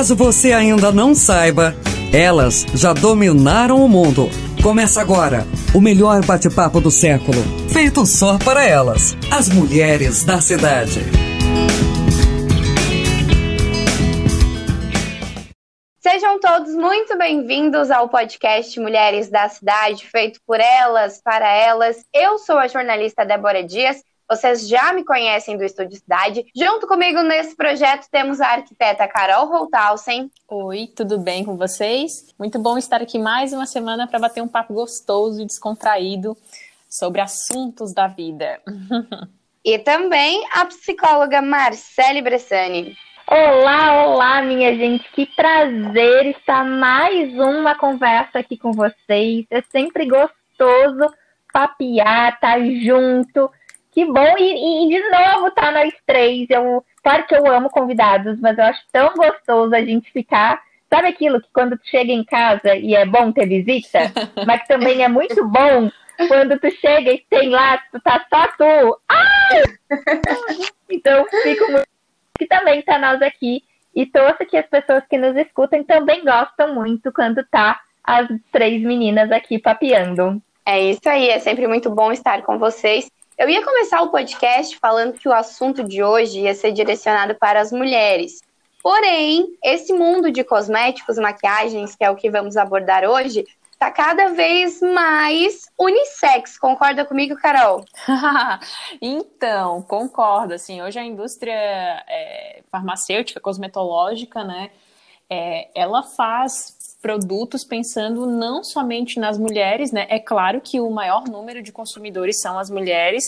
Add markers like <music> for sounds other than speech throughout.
Caso você ainda não saiba, elas já dominaram o mundo. Começa agora o melhor bate-papo do século, feito só para elas, as mulheres da cidade. Sejam todos muito bem-vindos ao podcast Mulheres da Cidade, feito por elas, para elas. Eu sou a jornalista Débora Dias vocês já me conhecem do Estúdio Cidade. Junto comigo nesse projeto temos a arquiteta Carol Holthausen. Oi, tudo bem com vocês? Muito bom estar aqui mais uma semana para bater um papo gostoso e descontraído sobre assuntos da vida. <laughs> e também a psicóloga Marcele Bressani. Olá, olá, minha gente. Que prazer estar mais uma conversa aqui com vocês. É sempre gostoso papiar, estar tá junto que bom, e, e, de novo tá nós três. Eu, claro que eu amo convidados, mas eu acho tão gostoso a gente ficar. Sabe aquilo que quando tu chega em casa e é bom ter visita, <laughs> mas que também é muito bom quando tu chega e tem lá, tu tá só tu. Ai! <laughs> Então, fico muito. Que também tá nós aqui. E torço que as pessoas que nos escutam também gostam muito quando tá as três meninas aqui papeando. É isso aí, é sempre muito bom estar com vocês. Eu ia começar o podcast falando que o assunto de hoje ia ser direcionado para as mulheres. Porém, esse mundo de cosméticos, maquiagens, que é o que vamos abordar hoje, está cada vez mais unissex. Concorda comigo, Carol? <laughs> então, concordo. Assim, hoje a indústria é, farmacêutica, cosmetológica, né, é, ela faz produtos pensando não somente nas mulheres, né? É claro que o maior número de consumidores são as mulheres,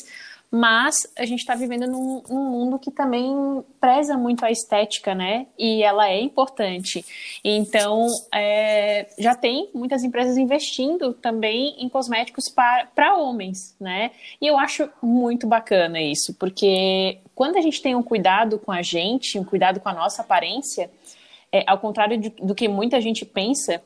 mas a gente está vivendo num, num, mundo que também preza muito a estética, né? E ela é importante. Então, é, já tem muitas empresas investindo também em cosméticos para homens, né? E eu acho muito bacana isso, porque quando a gente tem um cuidado com a gente, um cuidado com a nossa aparência, é, ao contrário de, do que muita gente pensa,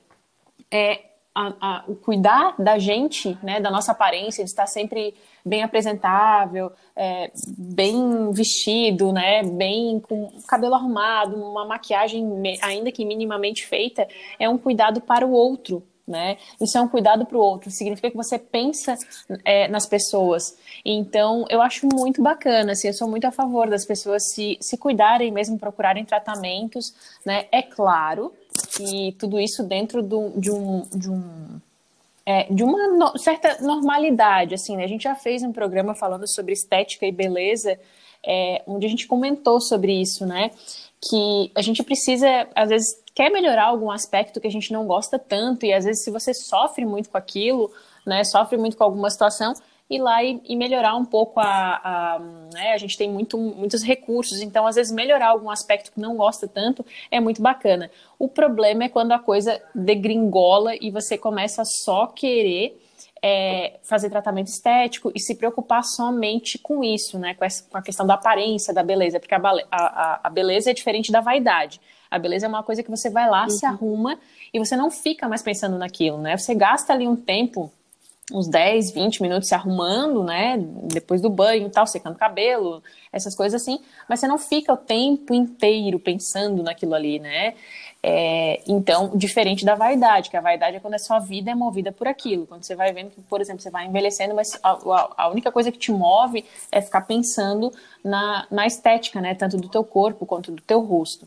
é a, a, o cuidar da gente, né, da nossa aparência, de estar sempre bem apresentável, é, bem vestido, né, bem com cabelo arrumado, uma maquiagem ainda que minimamente feita, é um cuidado para o outro, né? Isso é um cuidado para o outro, significa que você pensa é, nas pessoas. Então, eu acho muito bacana, assim, eu sou muito a favor das pessoas se, se cuidarem, mesmo procurarem tratamentos, né? É claro que tudo isso dentro do, de um. De um é, de uma no, certa normalidade, assim, né? A gente já fez um programa falando sobre estética e beleza, é, onde a gente comentou sobre isso, né? Que a gente precisa, às vezes, quer melhorar algum aspecto que a gente não gosta tanto, e às vezes se você sofre muito com aquilo, né, sofre muito com alguma situação, ir lá e, e melhorar um pouco a, a né, a gente tem muito, muitos recursos, então às vezes melhorar algum aspecto que não gosta tanto é muito bacana. O problema é quando a coisa degringola e você começa só querer é, fazer tratamento estético e se preocupar somente com isso, né? Com, essa, com a questão da aparência, da beleza, porque a, a, a, beleza é diferente da vaidade. A beleza é uma coisa que você vai lá, uhum. se arruma e você não fica mais pensando naquilo, né? Você gasta ali um tempo, uns 10, 20 minutos se arrumando, né? Depois do banho e tal, secando o cabelo, essas coisas assim, mas você não fica o tempo inteiro pensando naquilo ali, né? É, então, diferente da vaidade, que a vaidade é quando a sua vida é movida por aquilo. Quando você vai vendo que, por exemplo, você vai envelhecendo, mas a, a única coisa que te move é ficar pensando na, na estética, né? Tanto do teu corpo quanto do teu rosto.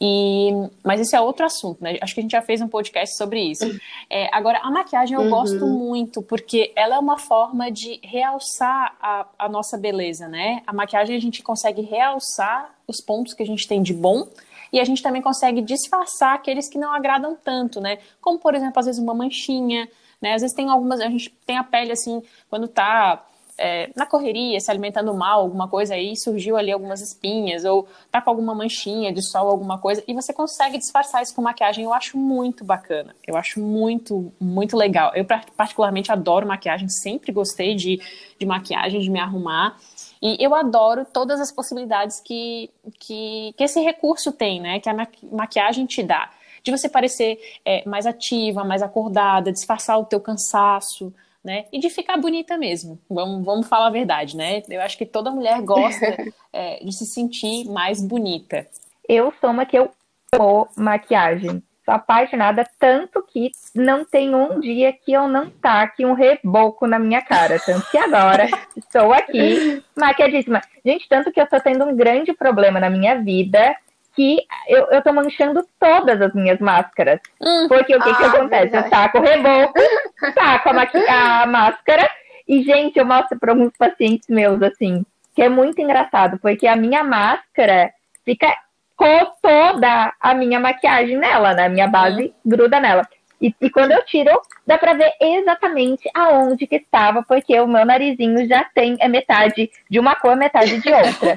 E, mas esse é outro assunto, né? Acho que a gente já fez um podcast sobre isso. É, agora, a maquiagem eu uhum. gosto muito, porque ela é uma forma de realçar a, a nossa beleza, né? A maquiagem a gente consegue realçar os pontos que a gente tem de bom e a gente também consegue disfarçar aqueles que não agradam tanto, né? Como, por exemplo, às vezes uma manchinha, né? Às vezes tem algumas, a gente tem a pele assim, quando tá é, na correria, se alimentando mal, alguma coisa aí, surgiu ali algumas espinhas, ou tá com alguma manchinha de sol, alguma coisa, e você consegue disfarçar isso com maquiagem. Eu acho muito bacana. Eu acho muito, muito legal. Eu, particularmente, adoro maquiagem, sempre gostei de, de maquiagem, de me arrumar. E eu adoro todas as possibilidades que, que, que esse recurso tem, né? Que a maquiagem te dá. De você parecer é, mais ativa, mais acordada, disfarçar o teu cansaço, né? E de ficar bonita mesmo. Vamos, vamos falar a verdade, né? Eu acho que toda mulher gosta <laughs> é, de se sentir mais bonita. Eu sou uma que eu amo maquiagem. Sou apaixonada tanto que não tem um dia que eu não taque um reboco na minha cara. Tanto que agora <laughs> estou aqui maquiadíssima. Gente, tanto que eu estou tendo um grande problema na minha vida que eu, eu tô manchando todas as minhas máscaras. Hum. Porque o que, ah, que acontece? Verdade. Eu taco o reboco, <laughs> taco a, a máscara, e, gente, eu mostro para alguns pacientes meus, assim, que é muito engraçado, porque a minha máscara fica com toda a minha maquiagem nela, né? A minha base uhum. gruda nela. E, e, quando eu tiro, dá pra ver exatamente aonde que estava, porque o meu narizinho já tem é metade de uma cor, metade de outra.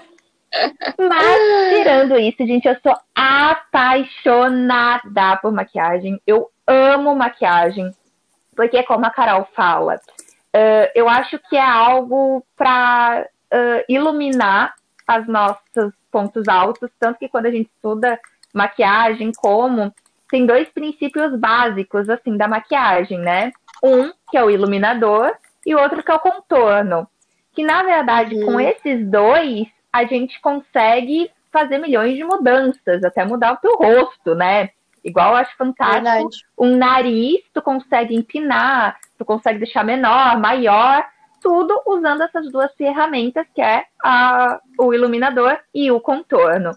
<laughs> Mas, tirando isso, gente, eu sou apaixonada por maquiagem. Eu amo maquiagem. Porque, como a Carol fala, uh, eu acho que é algo para uh, iluminar as nossos pontos altos. Tanto que quando a gente estuda maquiagem, como, tem dois princípios básicos, assim, da maquiagem, né? Um, que é o iluminador, e o outro que é o contorno. Que, na verdade, uhum. com esses dois, a gente consegue fazer milhões de mudanças, até mudar o teu rosto, né? Igual eu acho fantástico. Verdade. Um nariz, tu consegue empinar, tu consegue deixar menor, maior, tudo usando essas duas ferramentas, que é a, o iluminador e o contorno.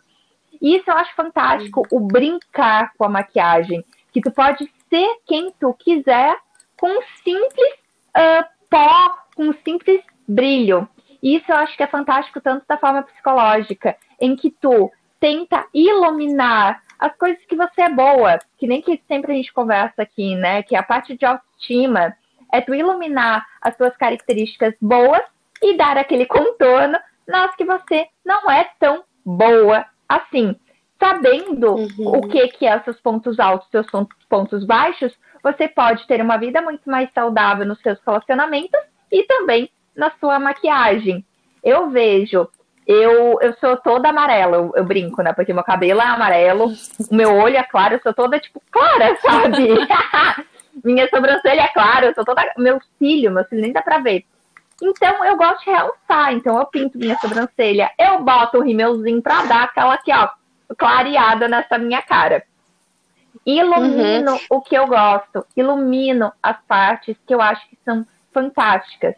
Isso eu acho fantástico, o brincar com a maquiagem, que tu pode ser quem tu quiser com simples uh, pó, com simples brilho. Isso eu acho que é fantástico tanto da forma psicológica, em que tu tenta iluminar as coisas que você é boa, que nem que sempre a gente conversa aqui, né? Que é a parte de autoestima é tu iluminar as tuas características boas e dar aquele contorno nas que você não é tão boa assim. Sabendo uhum. o que, que é seus pontos altos, seus pontos baixos, você pode ter uma vida muito mais saudável nos seus relacionamentos e também na sua maquiagem. Eu vejo, eu, eu sou toda amarela, eu, eu brinco, né? Porque meu cabelo é amarelo, o meu olho é claro, eu sou toda, tipo, clara, <laughs> sabe? Minha sobrancelha é clara, eu sou toda. Meu cílio, meu cílio nem dá pra ver. Então eu gosto de realçar, então eu pinto minha sobrancelha, eu boto o rímelzinho pra dar aquela aqui, ó, clareada nessa minha cara. Ilumino uhum. o que eu gosto, ilumino as partes que eu acho que são fantásticas.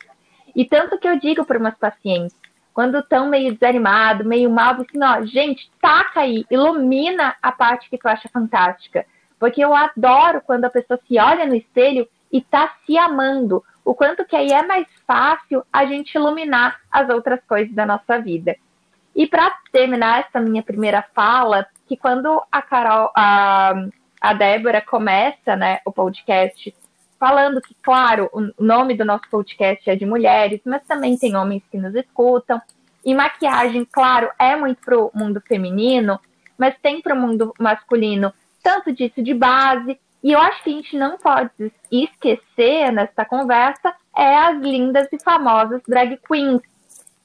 E tanto que eu digo para umas pacientes, quando estão meio desanimado, meio mal, assim, ó, gente, taca aí, ilumina a parte que tu acha fantástica. Porque eu adoro quando a pessoa se olha no espelho e tá se amando. O quanto que aí é mais fácil a gente iluminar as outras coisas da nossa vida. E para terminar essa minha primeira fala, que quando a Carol, a, a Débora começa, né, o podcast falando que, claro, o nome do nosso podcast é de mulheres, mas também tem homens que nos escutam. E maquiagem, claro, é muito pro mundo feminino, mas tem pro mundo masculino tanto disso de base. E eu acho que a gente não pode esquecer nessa conversa é as lindas e famosas drag queens,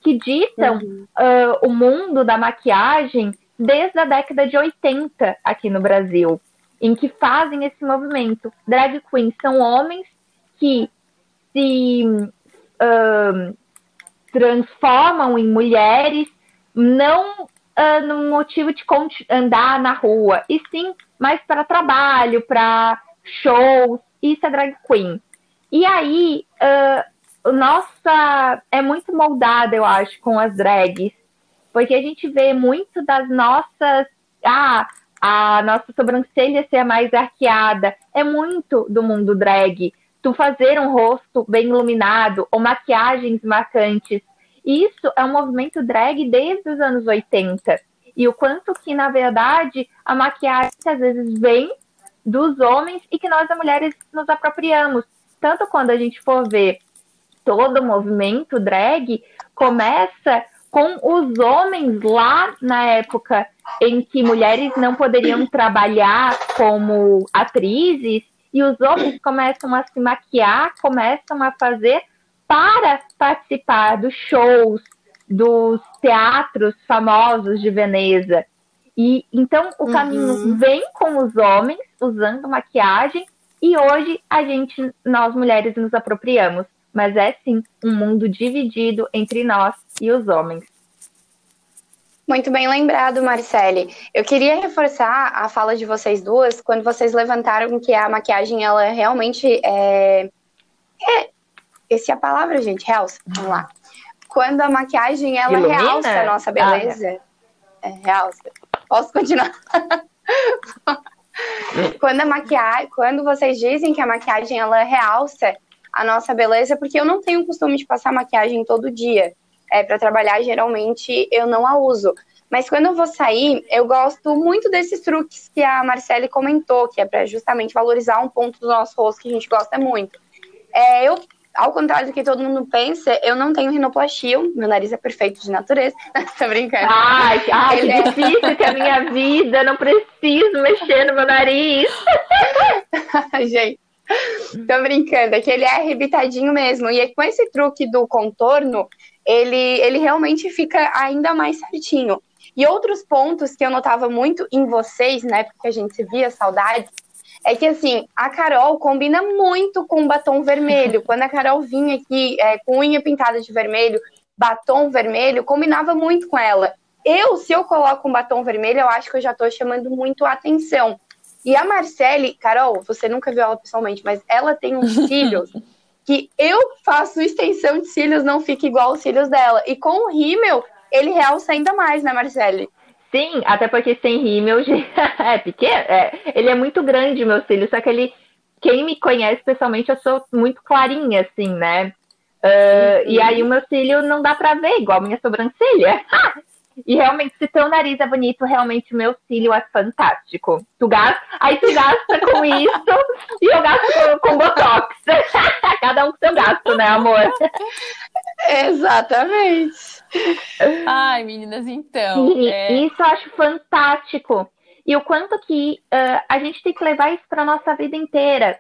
que ditam uhum. uh, o mundo da maquiagem desde a década de 80 aqui no Brasil em que fazem esse movimento. Drag queens são homens que se uh, transformam em mulheres, não uh, no motivo de andar na rua, e sim mais para trabalho, para shows. Isso é drag queen. E aí, uh, nossa, é muito moldada, eu acho, com as drags, porque a gente vê muito das nossas. Ah, a nossa sobrancelha ser mais arqueada. É muito do mundo drag. Tu fazer um rosto bem iluminado ou maquiagens marcantes. Isso é um movimento drag desde os anos 80. E o quanto que, na verdade, a maquiagem às vezes vem dos homens e que nós, as mulheres, nos apropriamos. Tanto quando a gente for ver todo o movimento drag, começa com os homens lá na época em que mulheres não poderiam trabalhar como atrizes e os homens começam a se maquiar, começam a fazer para participar dos shows, dos teatros famosos de Veneza. E então o caminho uhum. vem com os homens usando maquiagem e hoje a gente, nós mulheres, nos apropriamos mas é sim um mundo dividido entre nós e os homens. Muito bem lembrado, Marcele. Eu queria reforçar a fala de vocês duas quando vocês levantaram que a maquiagem ela realmente é, é esse é a palavra, gente, realça. Vamos lá. Quando a maquiagem ela Ilumina? realça a nossa beleza. Ah, é, realça. Posso continuar? <laughs> quando a maquiagem, quando vocês dizem que a maquiagem ela realça a nossa beleza, porque eu não tenho o costume de passar maquiagem todo dia é, para trabalhar, geralmente eu não a uso. Mas quando eu vou sair, eu gosto muito desses truques que a Marcele comentou, que é para justamente valorizar um ponto do nosso rosto que a gente gosta muito. É, eu, ao contrário do que todo mundo pensa, eu não tenho rinoplastia, meu nariz é perfeito de natureza. <laughs> Tô brincando. Ai, ai que é... difícil que a minha vida, não preciso mexer no meu nariz. <laughs> gente, tô brincando, é que ele é arrebitadinho mesmo. E é com esse truque do contorno, ele, ele realmente fica ainda mais certinho. E outros pontos que eu notava muito em vocês, né, porque a gente se via saudade, é que assim, a Carol combina muito com batom vermelho. <laughs> Quando a Carol vinha aqui é, com unha pintada de vermelho, batom vermelho, combinava muito com ela. Eu, se eu coloco um batom vermelho, eu acho que eu já tô chamando muito a atenção. E a Marcele, Carol, você nunca viu ela pessoalmente, mas ela tem uns <laughs> cílios que eu faço extensão de cílios, não fica igual os cílios dela. E com o rímel, ele realça ainda mais, né, Marcele? Sim, até porque sem rímel <laughs> é pequeno. É, ele é muito grande, meu cílio, só que ele. Quem me conhece pessoalmente, eu sou muito clarinha, assim, né? Uh, E aí o meu cílio não dá pra ver, igual a minha sobrancelha. <laughs> E realmente, se teu nariz é bonito, realmente o meu cílio é fantástico. Tu gasta, aí tu gasta com isso e eu gasto com, com Botox. <laughs> Cada um com seu gasto, né, amor? Exatamente. Ai, meninas, então. E, é... Isso eu acho fantástico. E o quanto que uh, a gente tem que levar isso para nossa vida inteira.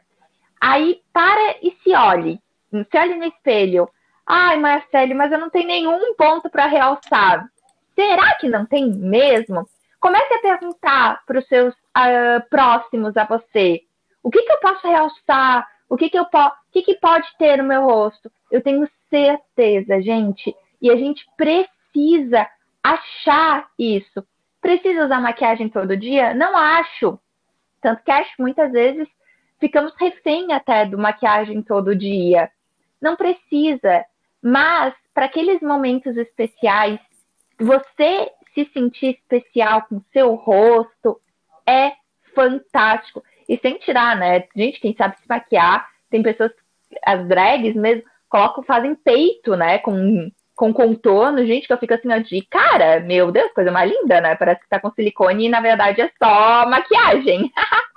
Aí para e se olhe. Se olhe no espelho. Ai, Marcelo, mas eu não tenho nenhum ponto para realçar. Será que não tem mesmo? Comece a perguntar para os seus uh, próximos a você. O que, que eu posso realçar? O que, que, eu po o que, que pode ter no meu rosto? Eu tenho certeza, gente. E a gente precisa achar isso. Precisa usar maquiagem todo dia? Não acho. Tanto que acho muitas vezes ficamos refém até do maquiagem todo dia. Não precisa. Mas para aqueles momentos especiais você se sentir especial com seu rosto é fantástico. E sem tirar, né? Gente, quem sabe se maquiar, tem pessoas, as drags mesmo, colocam, fazem peito, né? Com, com contorno, gente, que eu fico assim, ó, de cara, meu Deus, coisa mais linda, né? Parece que tá com silicone e na verdade é só maquiagem. <laughs>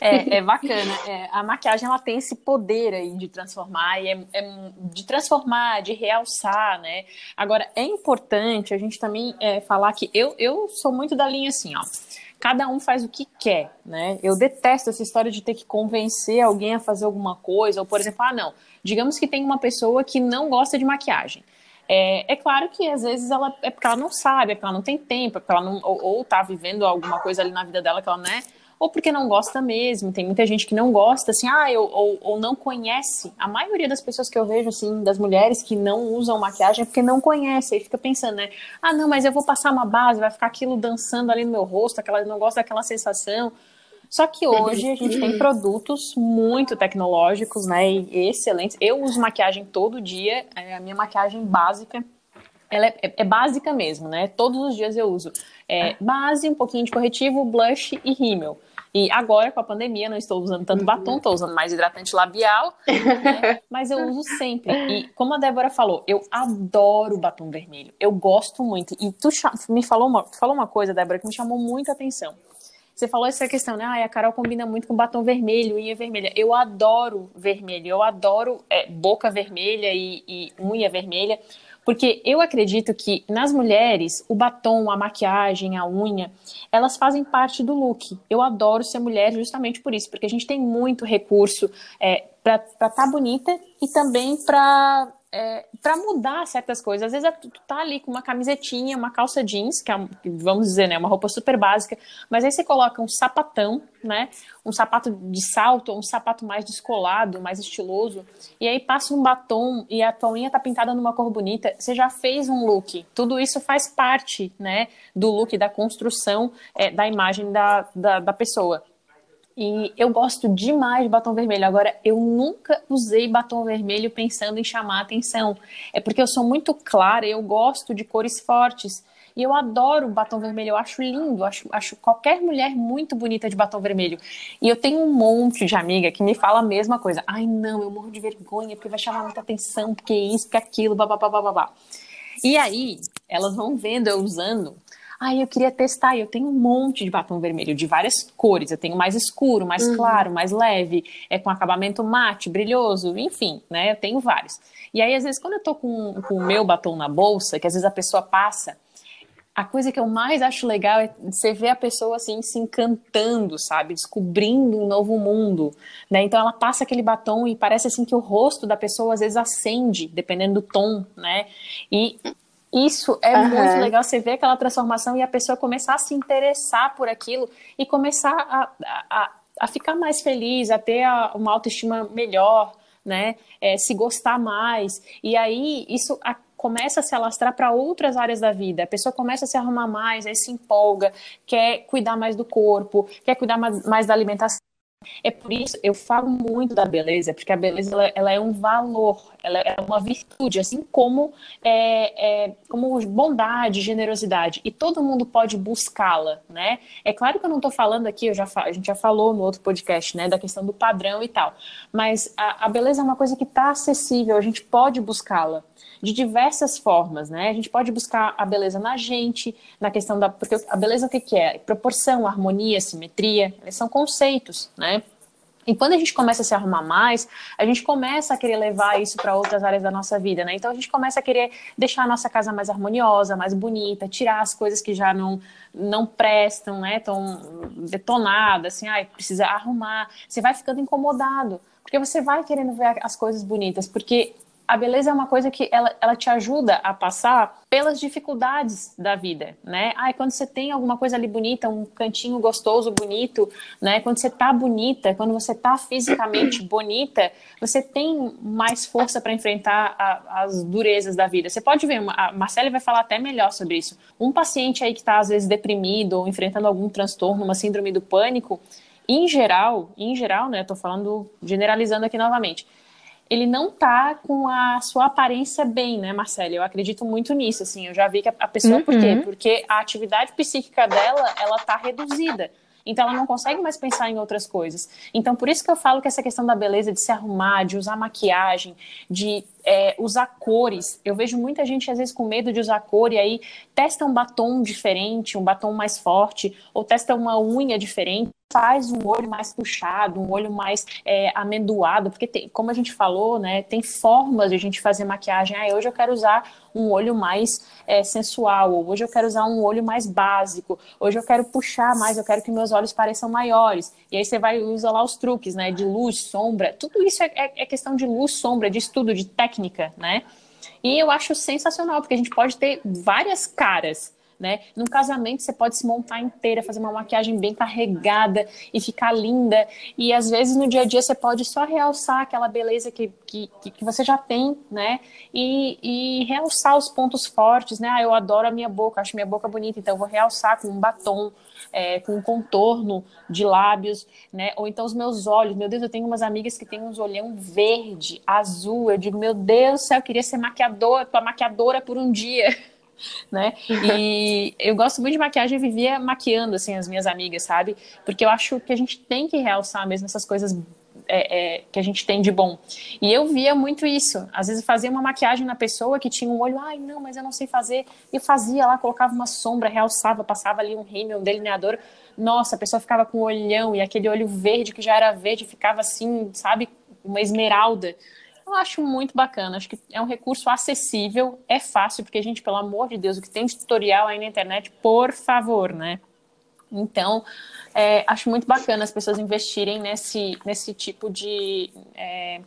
É, é bacana. É, a maquiagem ela tem esse poder aí de transformar, e é, é, de transformar, de realçar, né? Agora, é importante a gente também é, falar que eu, eu sou muito da linha assim, ó. Cada um faz o que quer, né? Eu detesto essa história de ter que convencer alguém a fazer alguma coisa, ou por exemplo, ah, não, digamos que tem uma pessoa que não gosta de maquiagem. É, é, claro que às vezes ela é porque ela não sabe, é porque ela não tem tempo, é porque ela não, ou, ou tá vivendo alguma coisa ali na vida dela que ela, né, ou porque não gosta mesmo. Tem muita gente que não gosta, assim, ah, ou, ou, ou, não conhece. A maioria das pessoas que eu vejo, assim, das mulheres que não usam maquiagem é porque não conhece. Aí fica pensando, né? Ah, não, mas eu vou passar uma base, vai ficar aquilo dançando ali no meu rosto, aquela, não gosta daquela sensação. Só que hoje a gente tem produtos muito tecnológicos, né? E excelentes. Eu uso maquiagem todo dia, é a minha maquiagem básica ela é, é, básica mesmo, né? Todos os dias eu uso é, base, um pouquinho de corretivo, blush e rímel. E agora, com a pandemia, não estou usando tanto batom, estou usando mais hidratante labial, né? <laughs> mas eu uso sempre. E como a Débora falou, eu adoro batom vermelho. Eu gosto muito. E tu me falou uma, falou uma coisa, Débora, que me chamou muita atenção. Você falou essa questão, né? Ah, a Carol combina muito com batom vermelho, unha vermelha. Eu adoro vermelho, eu adoro é, boca vermelha e, e unha vermelha. Porque eu acredito que nas mulheres, o batom, a maquiagem, a unha, elas fazem parte do look. Eu adoro ser mulher justamente por isso, porque a gente tem muito recurso é, para estar tá bonita e também para é, para mudar certas coisas. Às vezes é, tu, tá ali com uma camisetinha, uma calça jeans, que é, vamos dizer, né, uma roupa super básica, mas aí você coloca um sapatão, né, um sapato de salto, um sapato mais descolado, mais estiloso, e aí passa um batom e a tua unha tá pintada numa cor bonita, você já fez um look. Tudo isso faz parte, né, do look, da construção é, da imagem da, da, da pessoa. E eu gosto demais de batom vermelho. Agora, eu nunca usei batom vermelho pensando em chamar atenção. É porque eu sou muito clara, eu gosto de cores fortes. E eu adoro batom vermelho, eu acho lindo, acho, acho qualquer mulher muito bonita de batom vermelho. E eu tenho um monte de amiga que me fala a mesma coisa. Ai, não, eu morro de vergonha porque vai chamar muita atenção, porque isso, porque aquilo, babá. E aí, elas vão vendo eu usando Ai, eu queria testar. Eu tenho um monte de batom vermelho de várias cores. Eu tenho mais escuro, mais uhum. claro, mais leve, é com acabamento mate, brilhoso, enfim, né? Eu tenho vários. E aí, às vezes, quando eu tô com, com o meu batom na bolsa, que às vezes a pessoa passa, a coisa que eu mais acho legal é você ver a pessoa assim se encantando, sabe, descobrindo um novo mundo, né? Então ela passa aquele batom e parece assim que o rosto da pessoa às vezes acende, dependendo do tom, né? E isso é uhum. muito legal, você ver aquela transformação e a pessoa começar a se interessar por aquilo e começar a, a, a ficar mais feliz, a ter uma autoestima melhor, né? É, se gostar mais. E aí isso a, começa a se alastrar para outras áreas da vida. A pessoa começa a se arrumar mais, aí se empolga, quer cuidar mais do corpo, quer cuidar mais, mais da alimentação. É por isso eu falo muito da beleza, porque a beleza ela, ela é um valor, ela é uma virtude, assim como é, é, como bondade, generosidade, e todo mundo pode buscá-la, né? É claro que eu não estou falando aqui, eu já a gente já falou no outro podcast, né, da questão do padrão e tal, mas a, a beleza é uma coisa que está acessível, a gente pode buscá-la de diversas formas, né? A gente pode buscar a beleza na gente, na questão da. Porque a beleza o que, que é? Proporção, harmonia, simetria, eles são conceitos, né? E quando a gente começa a se arrumar mais, a gente começa a querer levar isso para outras áreas da nossa vida, né? Então a gente começa a querer deixar a nossa casa mais harmoniosa, mais bonita, tirar as coisas que já não não prestam, né? Tão detonadas, assim, ai, precisa arrumar. Você vai ficando incomodado, porque você vai querendo ver as coisas bonitas, porque a beleza é uma coisa que ela, ela te ajuda a passar pelas dificuldades da vida, né? Ai, quando você tem alguma coisa ali bonita, um cantinho gostoso, bonito, né? Quando você tá bonita, quando você tá fisicamente <clears throat> bonita, você tem mais força para enfrentar a, as durezas da vida. Você pode ver, a Marcela vai falar até melhor sobre isso. Um paciente aí que está às vezes deprimido ou enfrentando algum transtorno, uma síndrome do pânico, em geral, em geral, né? Tô falando generalizando aqui novamente ele não tá com a sua aparência bem, né, Marcela? Eu acredito muito nisso, assim. Eu já vi que a, pessoa, uhum. por quê? Uhum. Porque a atividade psíquica dela, ela tá reduzida. Então ela não consegue mais pensar em outras coisas. Então por isso que eu falo que essa questão da beleza, de se arrumar, de usar maquiagem, de é, usar cores. Eu vejo muita gente às vezes com medo de usar cor e aí testa um batom diferente, um batom mais forte, ou testa uma unha diferente faz um olho mais puxado, um olho mais é, amendoado, porque tem, como a gente falou, né, tem formas de a gente fazer maquiagem. Ah, hoje eu quero usar um olho mais é, sensual, hoje eu quero usar um olho mais básico, hoje eu quero puxar mais, eu quero que meus olhos pareçam maiores. E aí você vai usar lá os truques, né, de luz, sombra, tudo isso é, é, é questão de luz, sombra, de estudo, de técnica, né? E eu acho sensacional, porque a gente pode ter várias caras né? Num casamento você pode se montar inteira, fazer uma maquiagem bem carregada e ficar linda. E às vezes no dia a dia você pode só realçar aquela beleza que, que, que você já tem, né? E, e realçar os pontos fortes, né? Ah, eu adoro a minha boca, acho minha boca bonita, então eu vou realçar com um batom, é, com um contorno de lábios, né? Ou então os meus olhos. Meu Deus, eu tenho umas amigas que têm uns olhão verde, azul. Eu digo, meu Deus do céu, eu queria ser maquiadora, tua maquiadora por um dia. <laughs> né? E eu gosto muito de maquiagem e vivia maquiando, assim, as minhas amigas, sabe? Porque eu acho que a gente tem que realçar mesmo essas coisas é, é, que a gente tem de bom. E eu via muito isso. Às vezes fazia uma maquiagem na pessoa que tinha um olho, ai, não, mas eu não sei fazer. E fazia lá, colocava uma sombra, realçava, passava ali um rímel, um delineador. Nossa, a pessoa ficava com um olhão e aquele olho verde que já era verde ficava assim, sabe, uma esmeralda. Eu acho muito bacana, acho que é um recurso acessível, é fácil, porque gente, pelo amor de Deus, o que tem de tutorial aí na internet, por favor, né? Então, é, acho muito bacana as pessoas investirem nesse, nesse tipo de. É,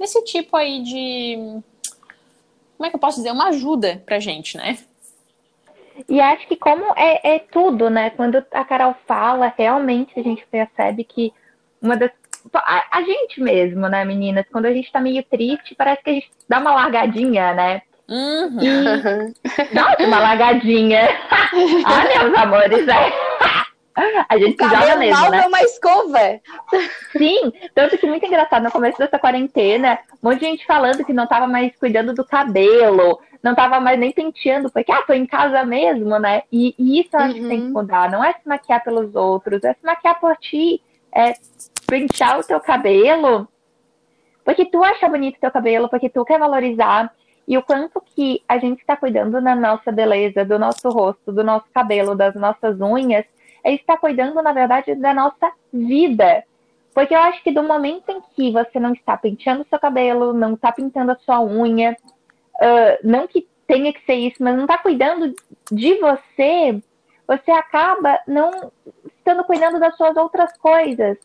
nesse tipo aí de. como é que eu posso dizer, uma ajuda pra gente, né? E acho que como é, é tudo, né? Quando a Carol fala, realmente a gente percebe que uma das. A, a, gente mesmo, né, meninas? Quando a gente tá meio triste, parece que a gente dá uma largadinha, né? Uhum. E... Nossa, uma largadinha. <laughs> ah, meus amores, é. A gente o joga mesmo, mal né? uma escova. Sim, tanto que muito engraçado, no começo dessa quarentena, um monte de gente falando que não tava mais cuidando do cabelo, não tava mais nem penteando, porque, ah, tô em casa mesmo, né? E, e isso eu acho uhum. que tem que uhum. mudar, não é se maquiar pelos outros, é se maquiar por ti, é pentear o teu cabelo, porque tu acha bonito o teu cabelo, porque tu quer valorizar, e o quanto que a gente está cuidando da nossa beleza, do nosso rosto, do nosso cabelo, das nossas unhas, é estar cuidando, na verdade, da nossa vida. Porque eu acho que do momento em que você não está penteando seu cabelo, não está pintando a sua unha, uh, não que tenha que ser isso, mas não está cuidando de você, você acaba não estando cuidando das suas outras coisas.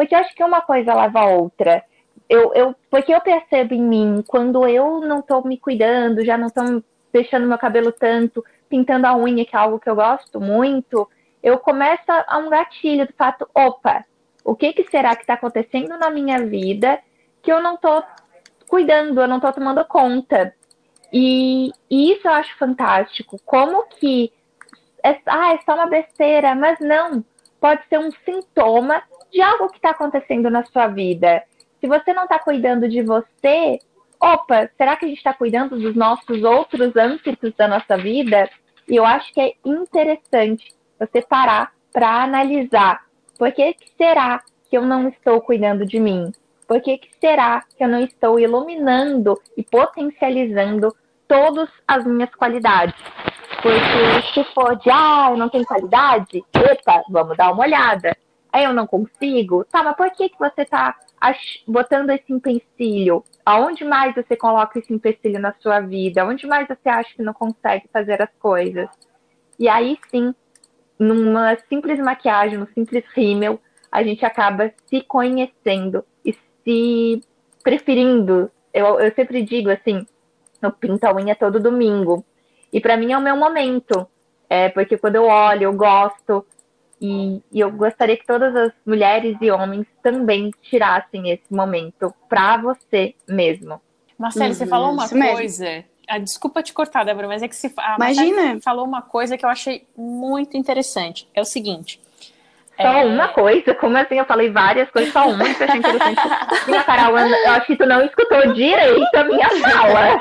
Porque eu acho que uma coisa leva a outra. Eu, eu, porque eu percebo em mim, quando eu não estou me cuidando, já não estou deixando meu cabelo tanto, pintando a unha, que é algo que eu gosto muito, eu começo a um gatilho do fato, opa, o que, que será que está acontecendo na minha vida que eu não estou cuidando, eu não estou tomando conta. E, e, isso eu acho fantástico. Como que é, ah, é só uma besteira, mas não. Pode ser um sintoma de algo que está acontecendo na sua vida. Se você não está cuidando de você, opa, será que a gente está cuidando dos nossos outros âmbitos da nossa vida? E eu acho que é interessante você parar para analisar. Por que, que será que eu não estou cuidando de mim? Por que, que será que eu não estou iluminando e potencializando todas as minhas qualidades? Porque se for de, ah, não tenho qualidade, epa, vamos dar uma olhada. Aí eu não consigo. Tá, mas por que, que você está botando esse empecilho? Aonde mais você coloca esse empecilho na sua vida? Aonde mais você acha que não consegue fazer as coisas? E aí sim, numa simples maquiagem, num simples rímel, a gente acaba se conhecendo e se preferindo. Eu, eu sempre digo assim, eu pinto a unha todo domingo. E para mim é o meu momento. É, porque quando eu olho, eu gosto. E, e, eu gostaria que todas as mulheres e homens também tirassem esse momento para você mesmo. Marcelo, uhum, você falou uma coisa mesmo. Ah, desculpa te cortar, Débora, mas é que se, a Imagina. falou uma coisa que eu achei muito interessante. É o seguinte. Só é... uma coisa? Como assim? Eu falei várias coisas, só uma que eu achei interessante. <laughs> minha Carol, eu acho que tu não escutou direito a minha fala.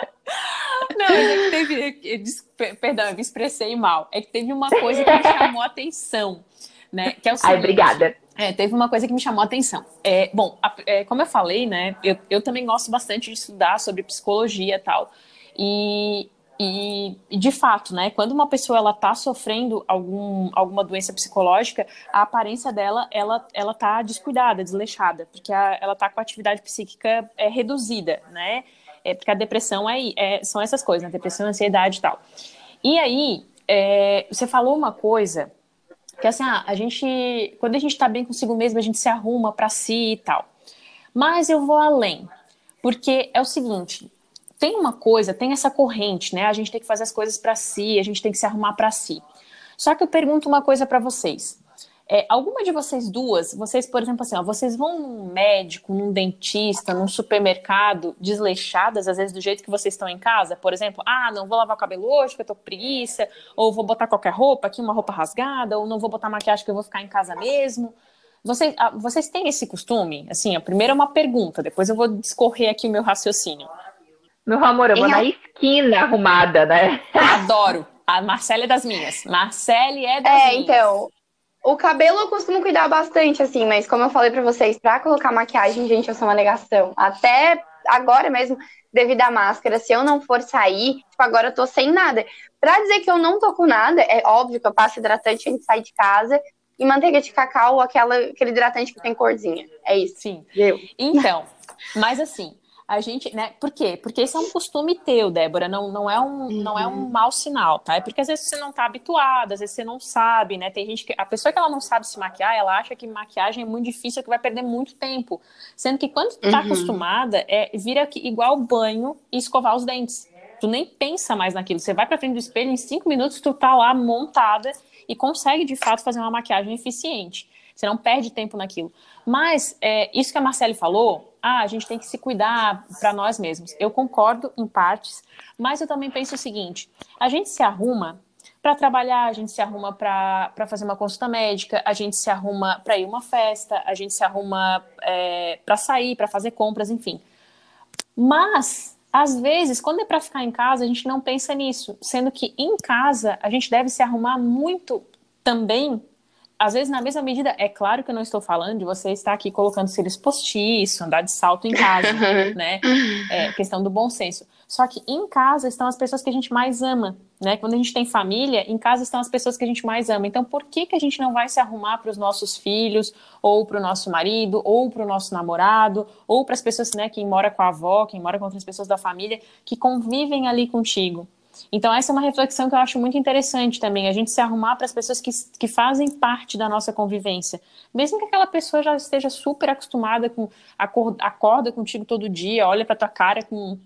Não, é que teve. Eu, perdão, eu me expressei mal. É que teve uma coisa que me chamou a atenção. Né? Que é o seguinte, Ai, obrigada. É, teve uma coisa que me chamou a atenção. É, bom, a, é, como eu falei, né? Eu, eu também gosto bastante de estudar sobre psicologia e tal. E, e, de fato, né, quando uma pessoa ela está sofrendo algum, alguma doença psicológica, a aparência dela ela ela está descuidada, desleixada, porque a, ela está com a atividade psíquica é, reduzida, né? É, porque a depressão é, é são essas coisas, né? depressão, ansiedade e tal. E aí, é, você falou uma coisa que assim, ah, a gente, quando a gente está bem consigo mesmo, a gente se arruma para si e tal. Mas eu vou além, porque é o seguinte, tem uma coisa, tem essa corrente, né? A gente tem que fazer as coisas para si, a gente tem que se arrumar para si. Só que eu pergunto uma coisa para vocês. É, alguma de vocês duas, vocês, por exemplo, assim, ó, vocês vão num médico, num dentista, num supermercado, desleixadas, às vezes do jeito que vocês estão em casa, por exemplo, ah, não vou lavar o cabelo hoje porque eu tô com preguiça, ou vou botar qualquer roupa aqui, uma roupa rasgada, ou não vou botar maquiagem que eu vou ficar em casa mesmo. Vocês, ah, vocês têm esse costume? Assim, a primeira é uma pergunta, depois eu vou discorrer aqui o meu raciocínio. Meu amor, eu vou na esquina arrumada, né? Adoro. A Marcele é das minhas. Marcele é das é, minhas. É, então. O cabelo eu costumo cuidar bastante, assim, mas como eu falei pra vocês, pra colocar maquiagem, gente, eu sou uma negação. Até agora mesmo, devido à máscara, se eu não for sair, tipo, agora eu tô sem nada. Pra dizer que eu não tô com nada, é óbvio que eu passo hidratante antes de sair de casa e manteiga de cacau, aquela, aquele hidratante que tem corzinha. É isso. Sim. Eu. Então, mas assim, a gente, né? Por quê? Porque esse é um costume teu, Débora, não, não, é um, uhum. não é um uhum. mau sinal, tá? É porque às vezes você não tá habituada, às vezes você não sabe, né? Tem gente que. A pessoa que ela não sabe se maquiar, ela acha que maquiagem é muito difícil, que vai perder muito tempo. Sendo que quando tu tá uhum. acostumada, é, vira igual banho e escovar os dentes. tu nem pensa mais naquilo. Você vai para frente do espelho, em cinco minutos tu tá lá montada e consegue de fato fazer uma maquiagem eficiente. Você não perde tempo naquilo. Mas é, isso que a Marcele falou, ah, a gente tem que se cuidar para nós mesmos. Eu concordo em partes, mas eu também penso o seguinte: a gente se arruma para trabalhar, a gente se arruma para fazer uma consulta médica, a gente se arruma para ir uma festa, a gente se arruma é, para sair, para fazer compras, enfim. Mas às vezes, quando é para ficar em casa, a gente não pensa nisso, sendo que em casa a gente deve se arrumar muito também. Às vezes, na mesma medida, é claro que eu não estou falando de você estar aqui colocando cílios postiços, andar de salto em casa, <laughs> né? É questão do bom senso. Só que em casa estão as pessoas que a gente mais ama, né? Quando a gente tem família, em casa estão as pessoas que a gente mais ama. Então, por que, que a gente não vai se arrumar para os nossos filhos, ou para o nosso marido, ou para o nosso namorado, ou para as pessoas, né, quem mora com a avó, quem mora com outras pessoas da família, que convivem ali contigo? Então, essa é uma reflexão que eu acho muito interessante também, a gente se arrumar para as pessoas que, que fazem parte da nossa convivência. Mesmo que aquela pessoa já esteja super acostumada com, acorda, acorda contigo todo dia, olha para tua cara com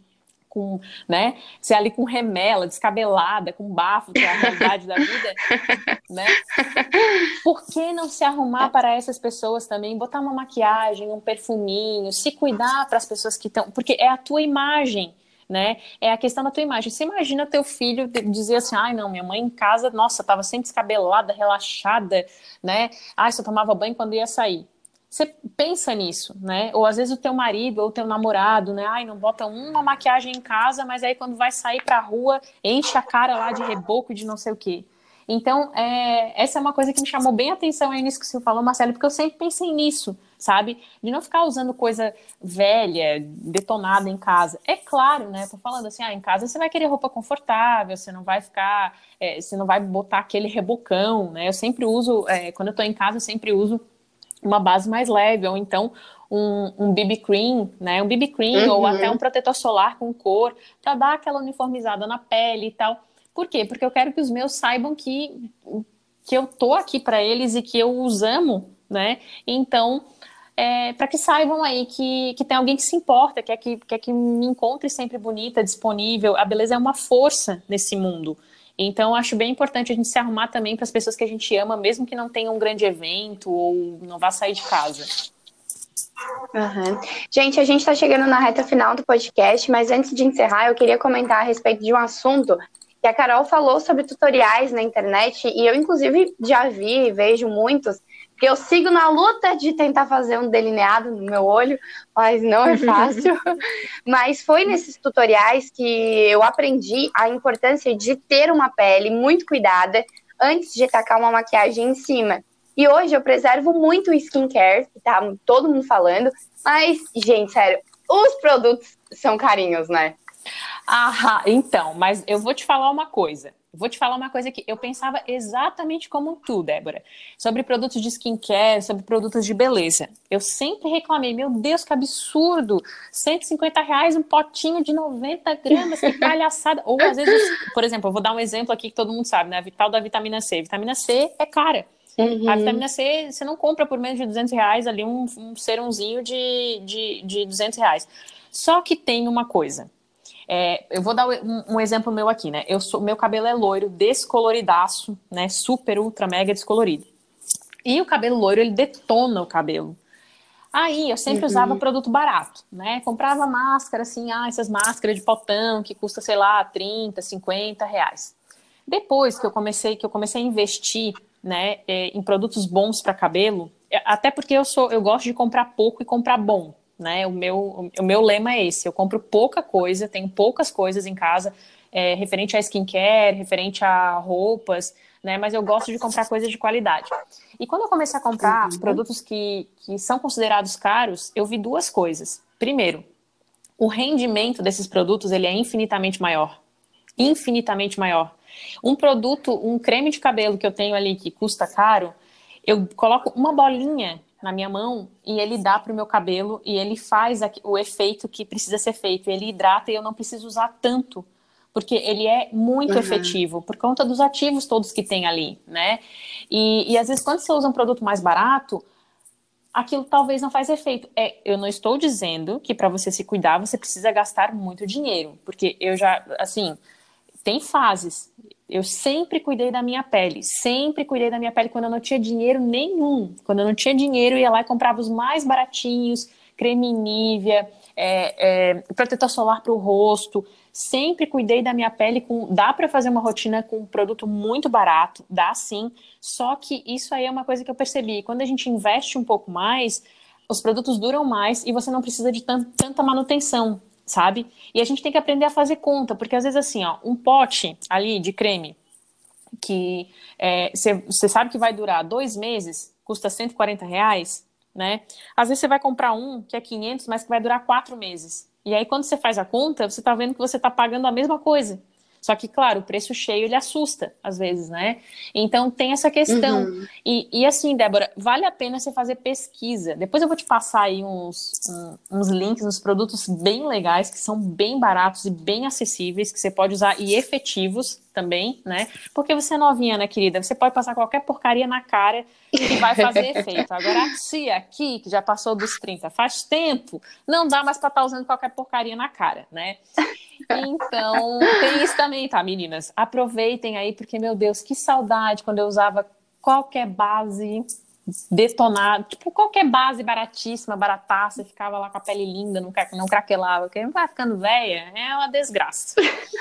com, né? Você ali com remela, descabelada, com bafo, que é a realidade da vida, <laughs> né? Por que não se arrumar para essas pessoas também? Botar uma maquiagem, um perfuminho, se cuidar para as pessoas que estão. Porque é a tua imagem. Né? É a questão da tua imagem. Você imagina teu filho dizer assim: ai, não, minha mãe em casa, nossa, estava sempre descabelada, relaxada, né? Ai, só tomava banho quando ia sair você pensa nisso, né? Ou às vezes o teu marido ou o teu namorado, né? Ai, não bota uma maquiagem em casa, mas aí quando vai sair pra rua, enche a cara lá de reboco de não sei o quê. Então, é, essa é uma coisa que me chamou bem a atenção aí nisso que você falou, Marcelo, porque eu sempre pensei nisso, sabe? De não ficar usando coisa velha, detonada em casa. É claro, né? Tô falando assim, ah, em casa você vai querer roupa confortável, você não vai ficar, é, você não vai botar aquele rebocão, né? Eu sempre uso, é, quando eu tô em casa, eu sempre uso uma base mais leve, ou então um, um BB cream, né? Um BB cream uhum. ou até um protetor solar com cor, para dar aquela uniformizada na pele e tal. Por quê? Porque eu quero que os meus saibam que, que eu tô aqui para eles e que eu os amo, né? Então, é, para que saibam aí que, que tem alguém que se importa, que é que, que é que me encontre sempre bonita, disponível. A beleza é uma força nesse mundo. Então, acho bem importante a gente se arrumar também para as pessoas que a gente ama, mesmo que não tenha um grande evento ou não vá sair de casa. Uhum. Gente, a gente está chegando na reta final do podcast, mas antes de encerrar, eu queria comentar a respeito de um assunto que a Carol falou sobre tutoriais na internet, e eu, inclusive, já vi e vejo muitos porque eu sigo na luta de tentar fazer um delineado no meu olho, mas não é <laughs> fácil. mas foi nesses tutoriais que eu aprendi a importância de ter uma pele muito cuidada antes de tacar uma maquiagem em cima. E hoje eu preservo muito o skincare, que tá todo mundo falando, mas, gente, sério, os produtos são carinhos, né? Ah, então, mas eu vou te falar uma coisa. Vou te falar uma coisa que eu pensava exatamente como tu, Débora, sobre produtos de skincare, sobre produtos de beleza. Eu sempre reclamei, meu Deus, que absurdo! 150 reais um potinho de 90 gramas, que palhaçada! Ou às vezes, por exemplo, eu vou dar um exemplo aqui que todo mundo sabe, né? A vital da vitamina C. Vitamina C é cara. Uhum. A vitamina C, você não compra por menos de 200 reais ali um, um serumzinho de, de, de 200 reais. Só que tem uma coisa é, eu vou dar um, um, exemplo meu aqui, né? Eu sou, meu cabelo é loiro, descoloridaço, né? Super, ultra, mega descolorido. E o cabelo loiro, ele detona o cabelo. Aí eu sempre uhum. usava produto barato, né? Comprava máscara, assim, ah, essas máscaras de potão que custa, sei lá, 30, 50 reais. Depois que eu comecei, que eu comecei a investir, né, é, em produtos bons para cabelo, é, até porque eu sou, eu gosto de comprar pouco e comprar bom, né? O meu, o meu lema é esse: eu compro pouca coisa, tenho poucas coisas em casa, é, referente a skincare, referente a roupas, né? Mas eu gosto de comprar coisas de qualidade. E quando eu comecei a comprar uhum. produtos que, que são considerados caros, eu vi duas coisas. Primeiro, o rendimento desses produtos ele é infinitamente maior. Infinitamente maior. Um produto, um creme de cabelo que eu tenho ali que custa caro, eu coloco uma bolinha na minha mão e ele dá para o meu cabelo e ele faz o efeito que precisa ser feito. Ele hidrata e eu não preciso usar tanto, porque ele é muito uhum. efetivo por conta dos ativos todos que tem ali, né? E, e às vezes quando você usa um produto mais barato, aquilo talvez não faz efeito. É, eu não estou dizendo que para você se cuidar você precisa gastar muito dinheiro, porque eu já, assim, tem fases. Eu sempre cuidei da minha pele, sempre cuidei da minha pele quando eu não tinha dinheiro nenhum. Quando eu não tinha dinheiro, eu ia lá e comprava os mais baratinhos, creme Nivea, é, é, protetor solar para o rosto. Sempre cuidei da minha pele com. Dá para fazer uma rotina com um produto muito barato, dá sim. Só que isso aí é uma coisa que eu percebi. Quando a gente investe um pouco mais, os produtos duram mais e você não precisa de tanta manutenção, sabe? E a gente tem que aprender a fazer conta, porque às vezes assim, ó, um pote ali de creme que você é, sabe que vai durar dois meses, custa 140 reais, né? Às vezes você vai comprar um que é 500, mas que vai durar quatro meses. E aí, quando você faz a conta, você está vendo que você está pagando a mesma coisa. Só que, claro, o preço cheio ele assusta, às vezes, né? Então tem essa questão. Uhum. E, e, assim, Débora, vale a pena você fazer pesquisa. Depois eu vou te passar aí uns, uns links, uns produtos bem legais, que são bem baratos e bem acessíveis, que você pode usar e efetivos também, né? Porque você é novinha, né, querida? Você pode passar qualquer porcaria na cara que vai fazer efeito. Agora, a tia aqui, que já passou dos 30 faz tempo, não dá mais para estar tá usando qualquer porcaria na cara, né? Então, tem isso também, tá, meninas? Aproveitem aí, porque, meu Deus, que saudade quando eu usava qualquer base detonado, tipo qualquer base baratíssima, barataça, ficava lá com a pele linda, não, não craquelava, porque vai ficando velha, é uma desgraça.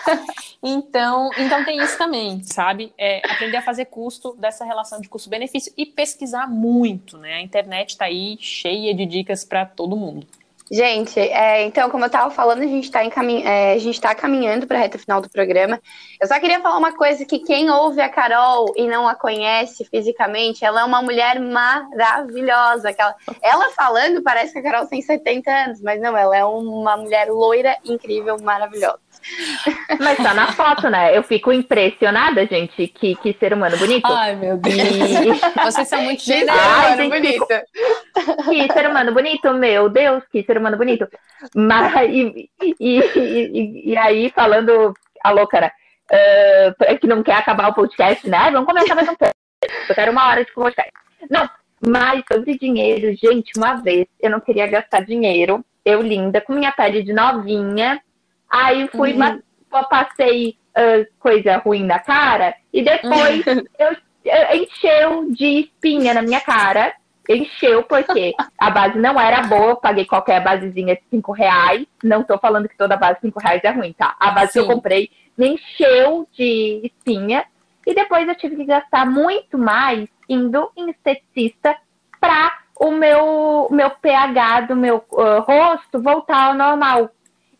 <laughs> então, então tem isso também, sabe? É, aprender a fazer custo dessa relação de custo-benefício e pesquisar muito, né? A internet está aí cheia de dicas para todo mundo. Gente, é, então, como eu estava falando, a gente está é, tá caminhando para a reta final do programa. Eu só queria falar uma coisa: que quem ouve a Carol e não a conhece fisicamente, ela é uma mulher maravilhosa. Ela, ela falando, parece que a Carol tem 70 anos, mas não, ela é uma mulher loira, incrível, maravilhosa. Mas tá na foto, né? Eu fico impressionada, gente, que, que ser humano bonito. Ai, meu Deus. E... <laughs> Vocês são muito generosos, bonito. Que ser humano bonito, meu Deus, que ser humano bonito. Mas, e, e, e, e aí, falando, alô, cara, uh, que não quer acabar o podcast, né? Vamos começar mais um pouco. Eu quero uma hora de podcast. Não, mas sobre dinheiro, gente, uma vez eu não queria gastar dinheiro, eu linda, com minha pele de novinha, Aí fui, uhum. passei uh, coisa ruim na cara e depois uhum. <laughs> eu, eu, encheu de espinha na minha cara. Encheu porque a base não era boa, paguei qualquer basezinha de 5 reais. Não tô falando que toda base de 5 reais é ruim, tá? A base Sim. que eu comprei me encheu de espinha e depois eu tive que gastar muito mais indo em esteticista para o meu, meu pH do meu uh, rosto voltar ao normal.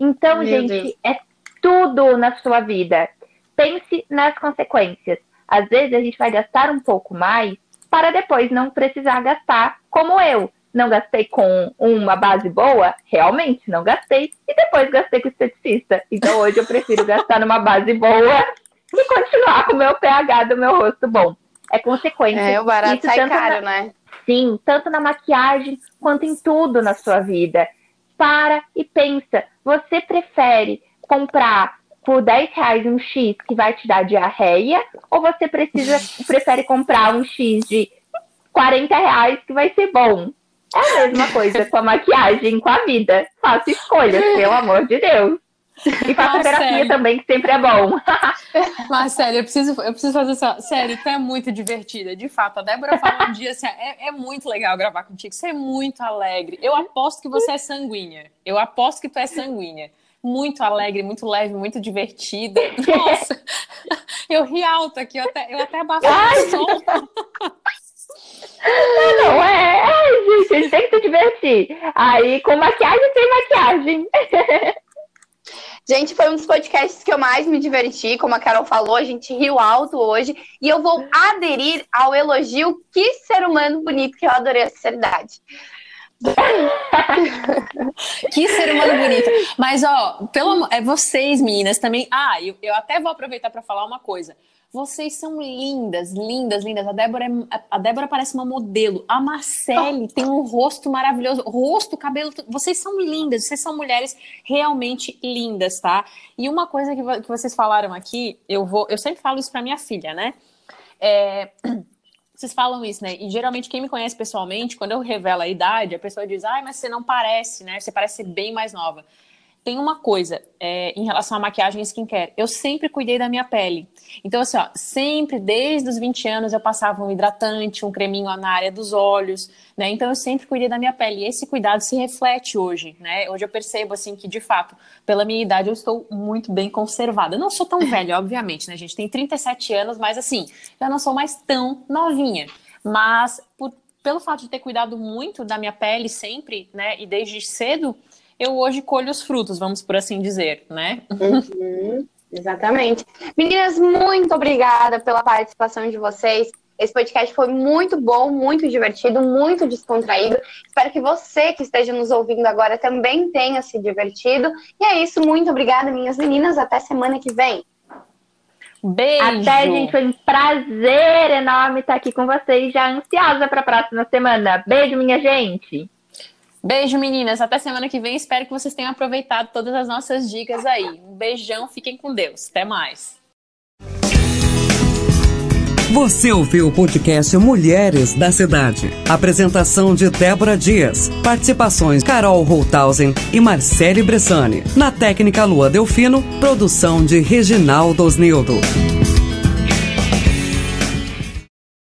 Então, Meu gente, Deus. é tudo na sua vida. Pense nas consequências. Às vezes a gente vai gastar um pouco mais para depois não precisar gastar como eu. Não gastei com uma base boa? Realmente, não gastei. E depois gastei com esteticista. Então hoje eu prefiro gastar numa base boa <laughs> e continuar com o meu pH do meu rosto bom. É consequência. É, o barato Isso sai caro, na... né? Sim, tanto na maquiagem quanto em tudo na sua vida para e pensa. Você prefere comprar por 10 reais um X que vai te dar diarreia? Ou você precisa, <laughs> prefere comprar um X de 40 reais que vai ser bom? É a mesma coisa com a maquiagem, com a vida. Faça escolhas, pelo amor de Deus. E faça Marcelo. terapia também, que sempre é bom. <laughs> Marcelo, eu preciso, eu preciso fazer isso. Sério, tu é muito divertida, de fato. A Débora falou um dia assim: é, é muito legal gravar contigo, você é muito alegre. Eu aposto que você é sanguínea. Eu aposto que tu é sanguínea. Muito alegre, muito leve, muito divertida. <laughs> Nossa, eu ri alto aqui, eu até, eu até abafei o som. Não, é, é, gente, a gente tem que se divertir. Aí, com maquiagem, tem maquiagem. <laughs> Gente, foi um dos podcasts que eu mais me diverti. Como a Carol falou, a gente riu alto hoje. E eu vou aderir ao elogio que ser humano bonito, que eu adorei a sinceridade. <laughs> que ser humano bonito. Mas, ó, pelo, é vocês, meninas, também. Ah, eu, eu até vou aproveitar para falar uma coisa. Vocês são lindas, lindas, lindas. A Débora, é, a Débora parece uma modelo. A Marcele tem um rosto maravilhoso. Rosto, cabelo. Vocês são lindas. Vocês são mulheres realmente lindas, tá? E uma coisa que, que vocês falaram aqui, eu vou. Eu sempre falo isso para minha filha, né? É, <clears throat> vocês falam isso, né? E geralmente quem me conhece pessoalmente, quando eu revelo a idade, a pessoa diz, ai, mas você não parece, né? Você parece bem mais nova tem uma coisa é, em relação à maquiagem e skincare. Eu sempre cuidei da minha pele. Então, assim, ó, sempre, desde os 20 anos, eu passava um hidratante, um creminho na área dos olhos, né? Então, eu sempre cuidei da minha pele. E esse cuidado se reflete hoje, né? Hoje eu percebo, assim, que, de fato, pela minha idade, eu estou muito bem conservada. Eu não sou tão velha, obviamente, né, gente? Tem 37 anos, mas, assim, eu não sou mais tão novinha. Mas, por, pelo fato de ter cuidado muito da minha pele sempre, né? E desde cedo eu hoje colho os frutos, vamos por assim dizer, né? Uhum, exatamente. Meninas, muito obrigada pela participação de vocês. Esse podcast foi muito bom, muito divertido, muito descontraído. Espero que você que esteja nos ouvindo agora também tenha se divertido. E é isso, muito obrigada, minhas meninas. Até semana que vem. Beijo. Até, gente. Foi um prazer enorme estar aqui com vocês. Já ansiosa para a próxima semana. Beijo, minha gente. Beijo, meninas. Até semana que vem. Espero que vocês tenham aproveitado todas as nossas dicas aí. Um beijão, fiquem com Deus. Até mais. Você ouviu o podcast Mulheres da Cidade. Apresentação de Débora Dias. Participações Carol Holthausen e Marcele Bressani. Na técnica Lua Delfino, produção de Reginaldo Osnildo.